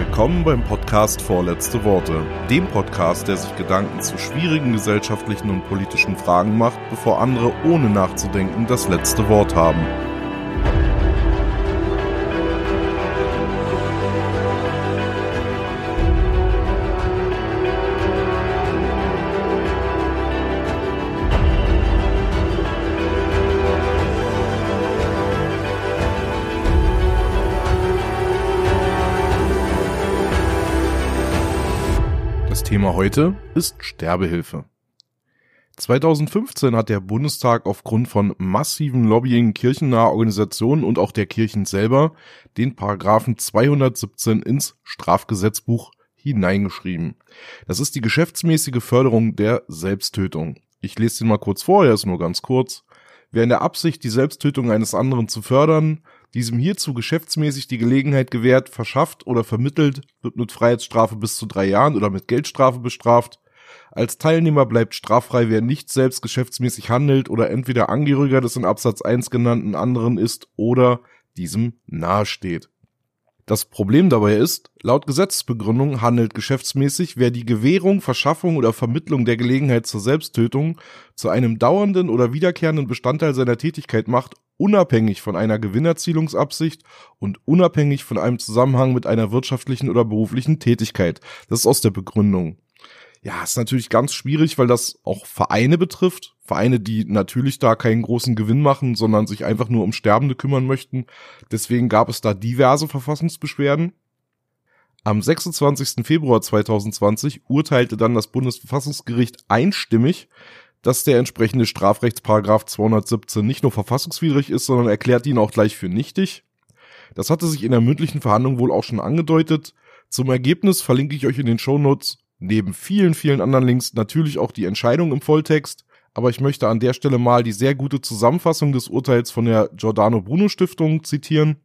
Willkommen beim Podcast Vorletzte Worte, dem Podcast, der sich Gedanken zu schwierigen gesellschaftlichen und politischen Fragen macht, bevor andere ohne nachzudenken das letzte Wort haben. Thema heute ist Sterbehilfe. 2015 hat der Bundestag aufgrund von massiven Lobbying kirchennaher Organisationen und auch der Kirchen selber den Paragraphen 217 ins Strafgesetzbuch hineingeschrieben. Das ist die geschäftsmäßige Förderung der Selbsttötung. Ich lese den mal kurz vor, er ist nur ganz kurz. Wer in der Absicht, die Selbsttötung eines anderen zu fördern, diesem hierzu geschäftsmäßig die Gelegenheit gewährt, verschafft oder vermittelt, wird mit Freiheitsstrafe bis zu drei Jahren oder mit Geldstrafe bestraft. Als Teilnehmer bleibt straffrei, wer nicht selbst geschäftsmäßig handelt oder entweder Angehöriger des in Absatz 1 genannten anderen ist oder diesem nahesteht. Das Problem dabei ist, laut Gesetzesbegründung handelt geschäftsmäßig, wer die Gewährung, Verschaffung oder Vermittlung der Gelegenheit zur Selbsttötung zu einem dauernden oder wiederkehrenden Bestandteil seiner Tätigkeit macht, unabhängig von einer Gewinnerzielungsabsicht und unabhängig von einem Zusammenhang mit einer wirtschaftlichen oder beruflichen Tätigkeit. Das ist aus der Begründung. Ja, ist natürlich ganz schwierig, weil das auch Vereine betrifft. Vereine, die natürlich da keinen großen Gewinn machen, sondern sich einfach nur um Sterbende kümmern möchten. Deswegen gab es da diverse Verfassungsbeschwerden. Am 26. Februar 2020 urteilte dann das Bundesverfassungsgericht einstimmig, dass der entsprechende Strafrechtsparagraf 217 nicht nur verfassungswidrig ist, sondern erklärt ihn auch gleich für nichtig. Das hatte sich in der mündlichen Verhandlung wohl auch schon angedeutet. Zum Ergebnis verlinke ich euch in den Shownotes neben vielen, vielen anderen Links natürlich auch die Entscheidung im Volltext, aber ich möchte an der Stelle mal die sehr gute Zusammenfassung des Urteils von der Giordano Bruno Stiftung zitieren.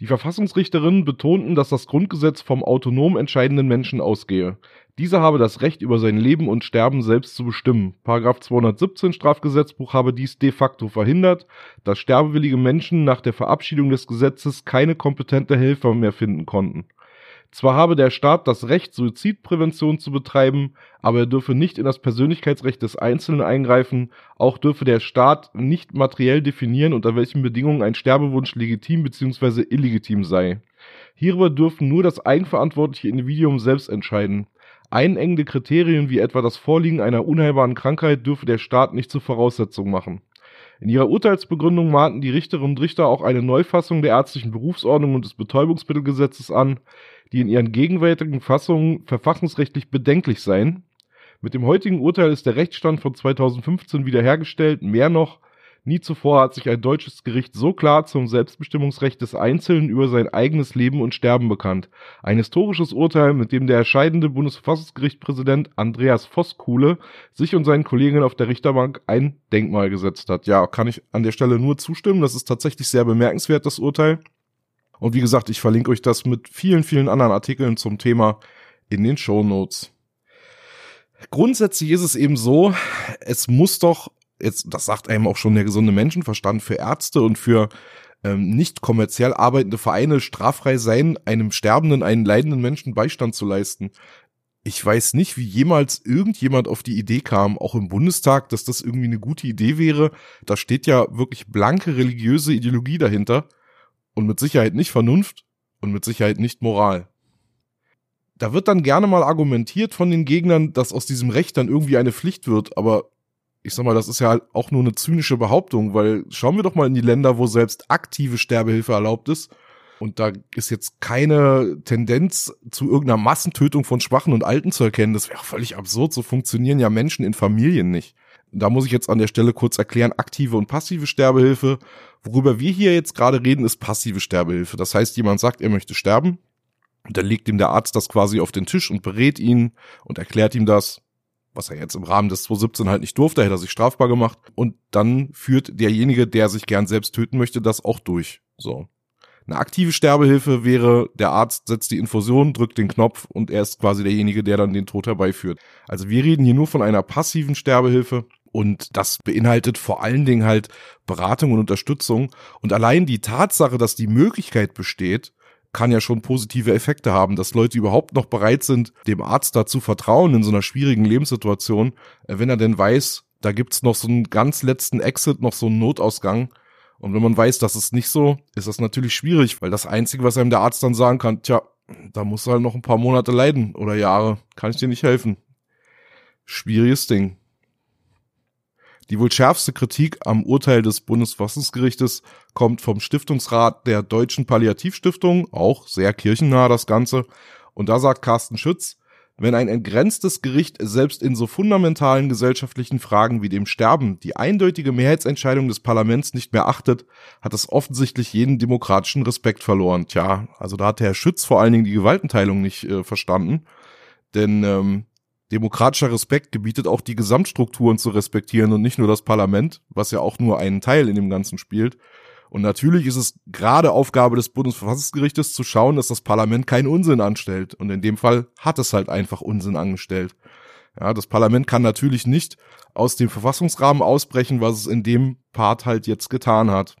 Die Verfassungsrichterinnen betonten, dass das Grundgesetz vom autonom entscheidenden Menschen ausgehe. Dieser habe das Recht, über sein Leben und Sterben selbst zu bestimmen. Paragraph 217 Strafgesetzbuch habe dies de facto verhindert, dass sterbewillige Menschen nach der Verabschiedung des Gesetzes keine kompetente Helfer mehr finden konnten. Zwar habe der Staat das Recht, Suizidprävention zu betreiben, aber er dürfe nicht in das Persönlichkeitsrecht des Einzelnen eingreifen, auch dürfe der Staat nicht materiell definieren, unter welchen Bedingungen ein Sterbewunsch legitim bzw. illegitim sei. Hierüber dürfen nur das eigenverantwortliche Individuum selbst entscheiden. Einengende Kriterien wie etwa das Vorliegen einer unheilbaren Krankheit dürfe der Staat nicht zur Voraussetzung machen. In ihrer Urteilsbegründung mahnten die Richterinnen und Richter auch eine Neufassung der ärztlichen Berufsordnung und des Betäubungsmittelgesetzes an, die in ihren gegenwärtigen Fassungen verfassungsrechtlich bedenklich seien. Mit dem heutigen Urteil ist der Rechtsstand von 2015 wiederhergestellt. Mehr noch, nie zuvor hat sich ein deutsches Gericht so klar zum Selbstbestimmungsrecht des Einzelnen über sein eigenes Leben und Sterben bekannt. Ein historisches Urteil, mit dem der erscheidende Bundesverfassungsgerichtspräsident Andreas Voskuhle sich und seinen Kollegen auf der Richterbank ein Denkmal gesetzt hat. Ja, kann ich an der Stelle nur zustimmen. Das ist tatsächlich sehr bemerkenswert, das Urteil. Und wie gesagt, ich verlinke euch das mit vielen, vielen anderen Artikeln zum Thema in den Show Notes. Grundsätzlich ist es eben so, es muss doch, jetzt, das sagt einem auch schon der gesunde Menschenverstand für Ärzte und für ähm, nicht kommerziell arbeitende Vereine straffrei sein, einem sterbenden, einen leidenden Menschen Beistand zu leisten. Ich weiß nicht, wie jemals irgendjemand auf die Idee kam, auch im Bundestag, dass das irgendwie eine gute Idee wäre. Da steht ja wirklich blanke religiöse Ideologie dahinter und mit Sicherheit nicht Vernunft und mit Sicherheit nicht Moral. Da wird dann gerne mal argumentiert von den Gegnern, dass aus diesem Recht dann irgendwie eine Pflicht wird, aber ich sag mal, das ist ja auch nur eine zynische Behauptung, weil schauen wir doch mal in die Länder, wo selbst aktive Sterbehilfe erlaubt ist. Und da ist jetzt keine Tendenz zu irgendeiner Massentötung von Schwachen und Alten zu erkennen. Das wäre völlig absurd. So funktionieren ja Menschen in Familien nicht. Da muss ich jetzt an der Stelle kurz erklären, aktive und passive Sterbehilfe. Worüber wir hier jetzt gerade reden, ist passive Sterbehilfe. Das heißt, jemand sagt, er möchte sterben. Und dann legt ihm der Arzt das quasi auf den Tisch und berät ihn und erklärt ihm das, was er jetzt im Rahmen des 2017 halt nicht durfte, hätte er sich strafbar gemacht. Und dann führt derjenige, der sich gern selbst töten möchte, das auch durch. So. Eine aktive Sterbehilfe wäre, der Arzt setzt die Infusion, drückt den Knopf und er ist quasi derjenige, der dann den Tod herbeiführt. Also wir reden hier nur von einer passiven Sterbehilfe und das beinhaltet vor allen Dingen halt Beratung und Unterstützung. Und allein die Tatsache, dass die Möglichkeit besteht, kann ja schon positive Effekte haben, dass Leute überhaupt noch bereit sind, dem Arzt da zu vertrauen in so einer schwierigen Lebenssituation, äh, wenn er denn weiß, da gibt's noch so einen ganz letzten Exit, noch so einen Notausgang. Und wenn man weiß, dass es nicht so, ist das natürlich schwierig, weil das Einzige, was einem der Arzt dann sagen kann, tja, da muss halt noch ein paar Monate leiden oder Jahre, kann ich dir nicht helfen. Schwieriges Ding. Die wohl schärfste Kritik am Urteil des Bundesverfassungsgerichtes kommt vom Stiftungsrat der Deutschen Palliativstiftung, auch sehr kirchennah das Ganze. Und da sagt Carsten Schütz, wenn ein entgrenztes Gericht selbst in so fundamentalen gesellschaftlichen Fragen wie dem Sterben die eindeutige Mehrheitsentscheidung des Parlaments nicht mehr achtet, hat es offensichtlich jeden demokratischen Respekt verloren. Tja, also da hat Herr Schütz vor allen Dingen die Gewaltenteilung nicht äh, verstanden. Denn ähm, Demokratischer Respekt gebietet auch die Gesamtstrukturen zu respektieren und nicht nur das Parlament, was ja auch nur einen Teil in dem Ganzen spielt. Und natürlich ist es gerade Aufgabe des Bundesverfassungsgerichtes zu schauen, dass das Parlament keinen Unsinn anstellt. Und in dem Fall hat es halt einfach Unsinn angestellt. Ja, das Parlament kann natürlich nicht aus dem Verfassungsrahmen ausbrechen, was es in dem Part halt jetzt getan hat.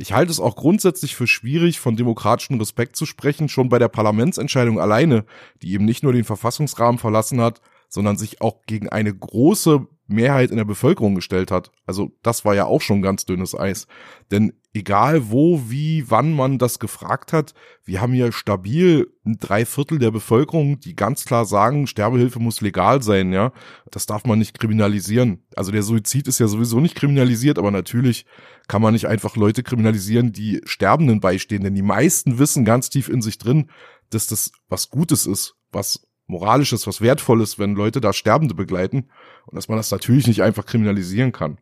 Ich halte es auch grundsätzlich für schwierig, von demokratischem Respekt zu sprechen, schon bei der Parlamentsentscheidung alleine, die eben nicht nur den Verfassungsrahmen verlassen hat, sondern sich auch gegen eine große Mehrheit in der Bevölkerung gestellt hat. Also das war ja auch schon ganz dünnes Eis. Denn egal wo, wie, wann man das gefragt hat, wir haben hier stabil drei Viertel der Bevölkerung, die ganz klar sagen, Sterbehilfe muss legal sein, ja. Das darf man nicht kriminalisieren. Also der Suizid ist ja sowieso nicht kriminalisiert, aber natürlich kann man nicht einfach Leute kriminalisieren, die Sterbenden beistehen, denn die meisten wissen ganz tief in sich drin, dass das was Gutes ist, was Moralisches, was Wertvolles, wenn Leute da Sterbende begleiten und dass man das natürlich nicht einfach kriminalisieren kann.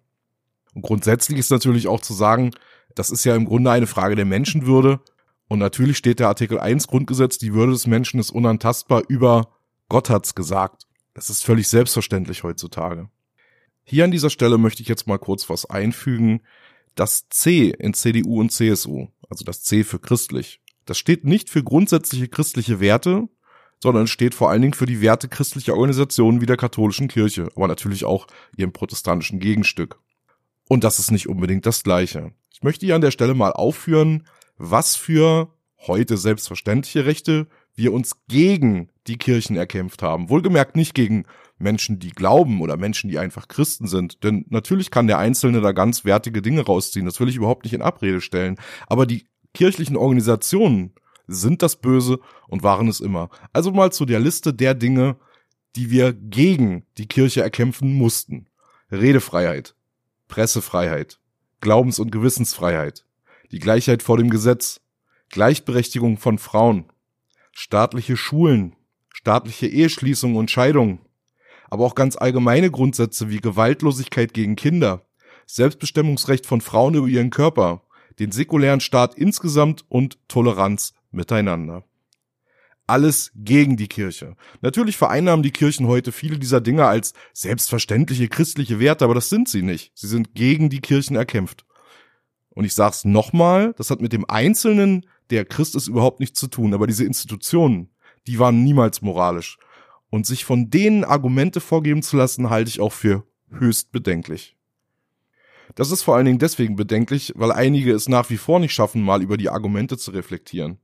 Und grundsätzlich ist natürlich auch zu sagen, das ist ja im Grunde eine Frage der Menschenwürde und natürlich steht der Artikel 1 Grundgesetz, die Würde des Menschen ist unantastbar über Gott hat's gesagt. Das ist völlig selbstverständlich heutzutage. Hier an dieser Stelle möchte ich jetzt mal kurz was einfügen. Das C in CDU und CSU, also das C für christlich, das steht nicht für grundsätzliche christliche Werte, sondern steht vor allen Dingen für die Werte christlicher Organisationen wie der katholischen Kirche, aber natürlich auch ihrem protestantischen Gegenstück. Und das ist nicht unbedingt das Gleiche. Ich möchte hier an der Stelle mal aufführen, was für heute selbstverständliche Rechte wir uns gegen die Kirchen erkämpft haben. Wohlgemerkt nicht gegen Menschen, die glauben oder Menschen, die einfach Christen sind. Denn natürlich kann der Einzelne da ganz wertige Dinge rausziehen. Das will ich überhaupt nicht in Abrede stellen. Aber die kirchlichen Organisationen sind das Böse und waren es immer. Also mal zu der Liste der Dinge, die wir gegen die Kirche erkämpfen mussten. Redefreiheit, Pressefreiheit, Glaubens- und Gewissensfreiheit, die Gleichheit vor dem Gesetz, Gleichberechtigung von Frauen, staatliche Schulen, staatliche Eheschließung und Scheidung, aber auch ganz allgemeine Grundsätze wie Gewaltlosigkeit gegen Kinder, Selbstbestimmungsrecht von Frauen über ihren Körper, den säkulären Staat insgesamt und Toleranz miteinander. Alles gegen die Kirche. Natürlich vereinnahmen die Kirchen heute viele dieser Dinge als selbstverständliche christliche Werte, aber das sind sie nicht. Sie sind gegen die Kirchen erkämpft. Und ich sag's nochmal, das hat mit dem Einzelnen, der Christ ist, überhaupt nichts zu tun, aber diese Institutionen, die waren niemals moralisch. Und sich von denen Argumente vorgeben zu lassen, halte ich auch für höchst bedenklich. Das ist vor allen Dingen deswegen bedenklich, weil einige es nach wie vor nicht schaffen, mal über die Argumente zu reflektieren.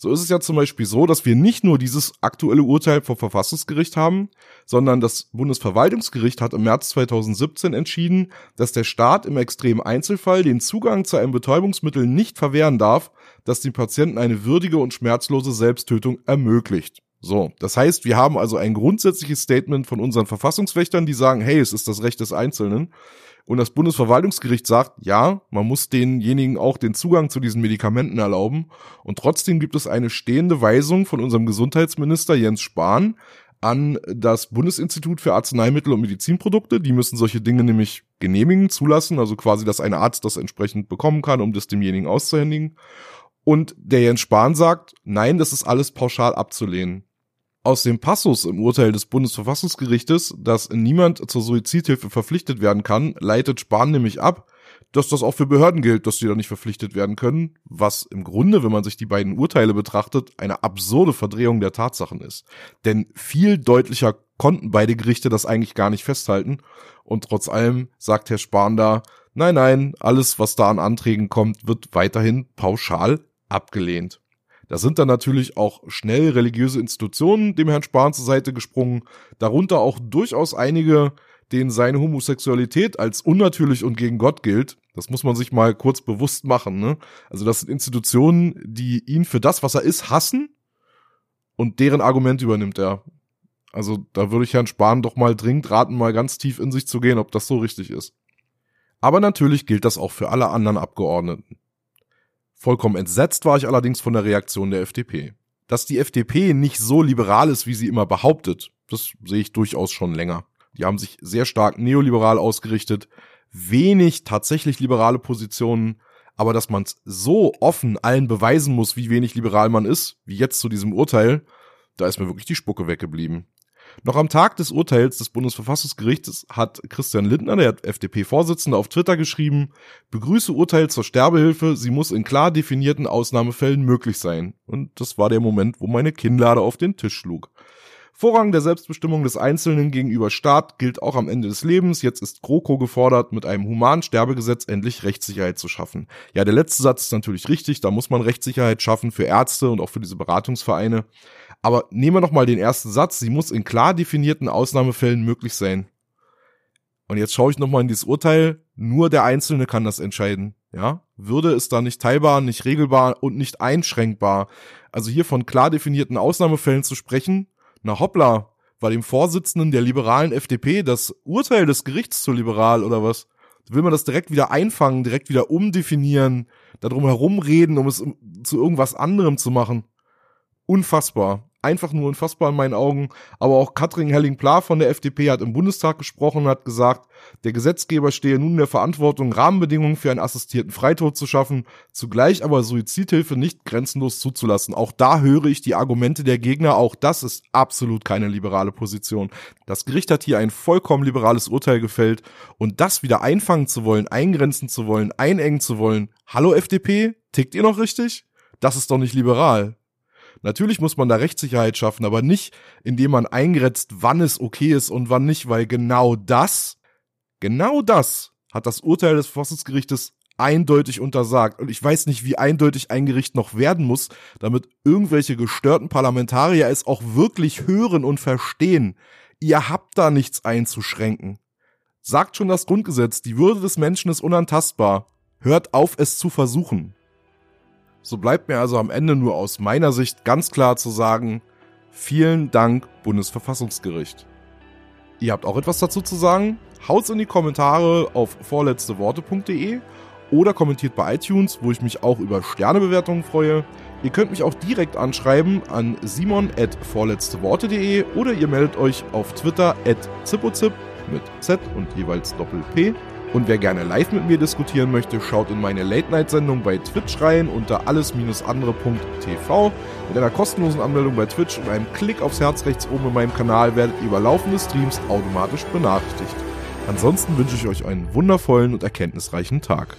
So ist es ja zum Beispiel so, dass wir nicht nur dieses aktuelle Urteil vom Verfassungsgericht haben, sondern das Bundesverwaltungsgericht hat im März 2017 entschieden, dass der Staat im extremen Einzelfall den Zugang zu einem Betäubungsmittel nicht verwehren darf, das dem Patienten eine würdige und schmerzlose Selbsttötung ermöglicht. So, das heißt, wir haben also ein grundsätzliches Statement von unseren Verfassungswächtern, die sagen, hey, es ist das Recht des Einzelnen. Und das Bundesverwaltungsgericht sagt, ja, man muss denjenigen auch den Zugang zu diesen Medikamenten erlauben. Und trotzdem gibt es eine stehende Weisung von unserem Gesundheitsminister Jens Spahn an das Bundesinstitut für Arzneimittel und Medizinprodukte. Die müssen solche Dinge nämlich genehmigen, zulassen, also quasi, dass ein Arzt das entsprechend bekommen kann, um das demjenigen auszuhändigen. Und der Jens Spahn sagt, nein, das ist alles pauschal abzulehnen. Aus dem Passus im Urteil des Bundesverfassungsgerichtes, dass niemand zur Suizidhilfe verpflichtet werden kann, leitet Spahn nämlich ab, dass das auch für Behörden gilt, dass sie da nicht verpflichtet werden können, was im Grunde, wenn man sich die beiden Urteile betrachtet, eine absurde Verdrehung der Tatsachen ist. Denn viel deutlicher konnten beide Gerichte das eigentlich gar nicht festhalten. Und trotz allem sagt Herr Spahn da, nein, nein, alles, was da an Anträgen kommt, wird weiterhin pauschal abgelehnt. Da sind dann natürlich auch schnell religiöse Institutionen dem Herrn Spahn zur Seite gesprungen, darunter auch durchaus einige, denen seine Homosexualität als unnatürlich und gegen Gott gilt. Das muss man sich mal kurz bewusst machen. Ne? Also das sind Institutionen, die ihn für das, was er ist, hassen und deren Argument übernimmt er. Also da würde ich Herrn Spahn doch mal dringend raten, mal ganz tief in sich zu gehen, ob das so richtig ist. Aber natürlich gilt das auch für alle anderen Abgeordneten. Vollkommen entsetzt war ich allerdings von der Reaktion der FDP. Dass die FDP nicht so liberal ist, wie sie immer behauptet, das sehe ich durchaus schon länger. Die haben sich sehr stark neoliberal ausgerichtet, wenig tatsächlich liberale Positionen, aber dass man so offen allen beweisen muss, wie wenig liberal man ist, wie jetzt zu diesem Urteil, da ist mir wirklich die Spucke weggeblieben. Noch am Tag des Urteils des Bundesverfassungsgerichts hat Christian Lindner, der FDP-Vorsitzende, auf Twitter geschrieben, begrüße Urteil zur Sterbehilfe, sie muss in klar definierten Ausnahmefällen möglich sein. Und das war der Moment, wo meine Kinnlade auf den Tisch schlug. Vorrang der Selbstbestimmung des Einzelnen gegenüber Staat gilt auch am Ende des Lebens. Jetzt ist GroKo gefordert, mit einem humanen Sterbegesetz endlich Rechtssicherheit zu schaffen. Ja, der letzte Satz ist natürlich richtig. Da muss man Rechtssicherheit schaffen für Ärzte und auch für diese Beratungsvereine. Aber nehmen wir noch mal den ersten Satz. Sie muss in klar definierten Ausnahmefällen möglich sein. Und jetzt schaue ich noch mal in dieses Urteil. Nur der Einzelne kann das entscheiden. Ja, Würde ist da nicht teilbar, nicht regelbar und nicht einschränkbar. Also hier von klar definierten Ausnahmefällen zu sprechen, na hoppla, war dem Vorsitzenden der liberalen FDP das Urteil des Gerichts zu liberal oder was? Will man das direkt wieder einfangen, direkt wieder umdefinieren, darum herumreden, um es zu irgendwas anderem zu machen? Unfassbar einfach nur unfassbar in meinen Augen. Aber auch Katrin Helling-Pla von der FDP hat im Bundestag gesprochen und hat gesagt, der Gesetzgeber stehe nun in der Verantwortung, Rahmenbedingungen für einen assistierten Freitod zu schaffen, zugleich aber Suizidhilfe nicht grenzenlos zuzulassen. Auch da höre ich die Argumente der Gegner, auch das ist absolut keine liberale Position. Das Gericht hat hier ein vollkommen liberales Urteil gefällt und das wieder einfangen zu wollen, eingrenzen zu wollen, einengen zu wollen. Hallo FDP, tickt ihr noch richtig? Das ist doch nicht liberal. Natürlich muss man da Rechtssicherheit schaffen, aber nicht, indem man eingrenzt, wann es okay ist und wann nicht, weil genau das, genau das hat das Urteil des Verfassungsgerichtes eindeutig untersagt. Und ich weiß nicht, wie eindeutig ein Gericht noch werden muss, damit irgendwelche gestörten Parlamentarier es auch wirklich hören und verstehen. Ihr habt da nichts einzuschränken. Sagt schon das Grundgesetz, die Würde des Menschen ist unantastbar. Hört auf, es zu versuchen. So bleibt mir also am Ende nur aus meiner Sicht ganz klar zu sagen, vielen Dank Bundesverfassungsgericht. Ihr habt auch etwas dazu zu sagen? Haut's in die Kommentare auf vorletzteworte.de oder kommentiert bei iTunes, wo ich mich auch über Sternebewertungen freue. Ihr könnt mich auch direkt anschreiben an simon.vorletzteworte.de oder ihr meldet euch auf Twitter at zippozip mit Z und jeweils Doppel P. Und wer gerne live mit mir diskutieren möchte, schaut in meine Late-Night-Sendung bei Twitch rein unter alles-andere.tv. Mit einer kostenlosen Anmeldung bei Twitch und einem Klick aufs Herz rechts oben in meinem Kanal werdet ihr über laufende Streams automatisch benachrichtigt. Ansonsten wünsche ich euch einen wundervollen und erkenntnisreichen Tag.